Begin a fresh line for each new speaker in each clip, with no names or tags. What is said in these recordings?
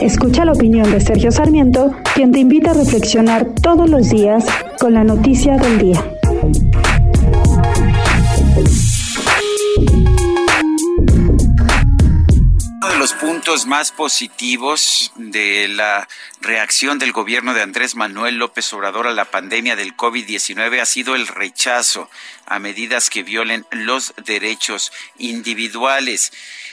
Escucha la opinión de Sergio Sarmiento, quien te invita a reflexionar todos los días con la noticia del día.
Uno de los puntos más positivos de la reacción del gobierno de Andrés Manuel López Obrador a la pandemia del COVID-19 ha sido el rechazo a medidas que violen los derechos individuales.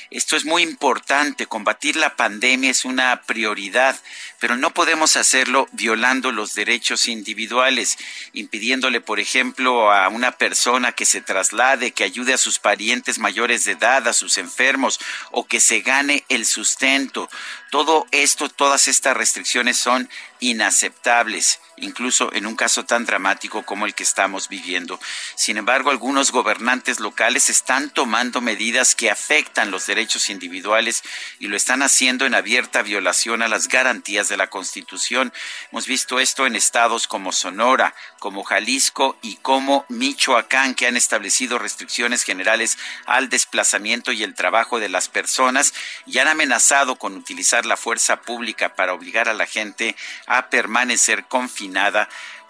Esto es muy importante. Combatir la pandemia es una prioridad, pero no podemos hacerlo violando los derechos individuales, impidiéndole, por ejemplo, a una persona que se traslade, que ayude a sus parientes mayores de edad, a sus enfermos, o que se gane el sustento. Todo esto, todas estas restricciones son inaceptables, incluso en un caso tan dramático como el que estamos viviendo. Sin embargo, algunos gobernantes locales están tomando medidas que afectan los derechos individuales y lo están haciendo en abierta violación a las garantías de la Constitución. Hemos visto esto en estados como Sonora, como Jalisco y como Michoacán, que han establecido restricciones generales al desplazamiento y el trabajo de las personas y han amenazado con utilizar la fuerza pública para obligar a la gente a permanecer confinada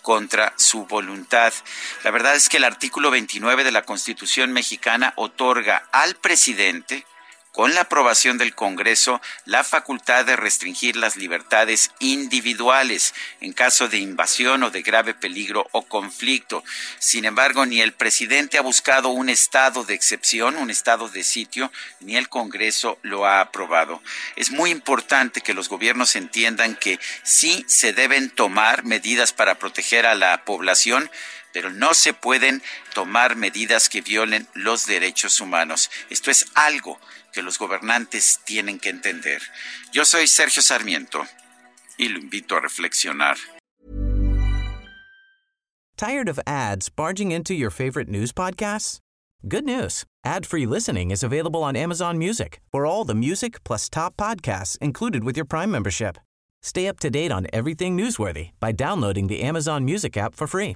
contra su voluntad. La verdad es que el artículo 29 de la Constitución mexicana otorga al presidente con la aprobación del Congreso la facultad de restringir las libertades individuales en caso de invasión o de grave peligro o conflicto. Sin embargo, ni el presidente ha buscado un estado de excepción, un estado de sitio, ni el Congreso lo ha aprobado. Es muy importante que los gobiernos entiendan que sí se deben tomar medidas para proteger a la población, pero no se pueden tomar medidas que violen los derechos humanos. Esto es algo que los gobernantes tienen que entender. Yo soy Sergio Sarmiento y lo invito a reflexionar.
Tired of ads barging into your favorite news podcasts? Good news. Ad-free listening is available on Amazon Music for all the music plus top podcasts included with your Prime membership. Stay up to date on everything newsworthy by downloading the Amazon Music app for free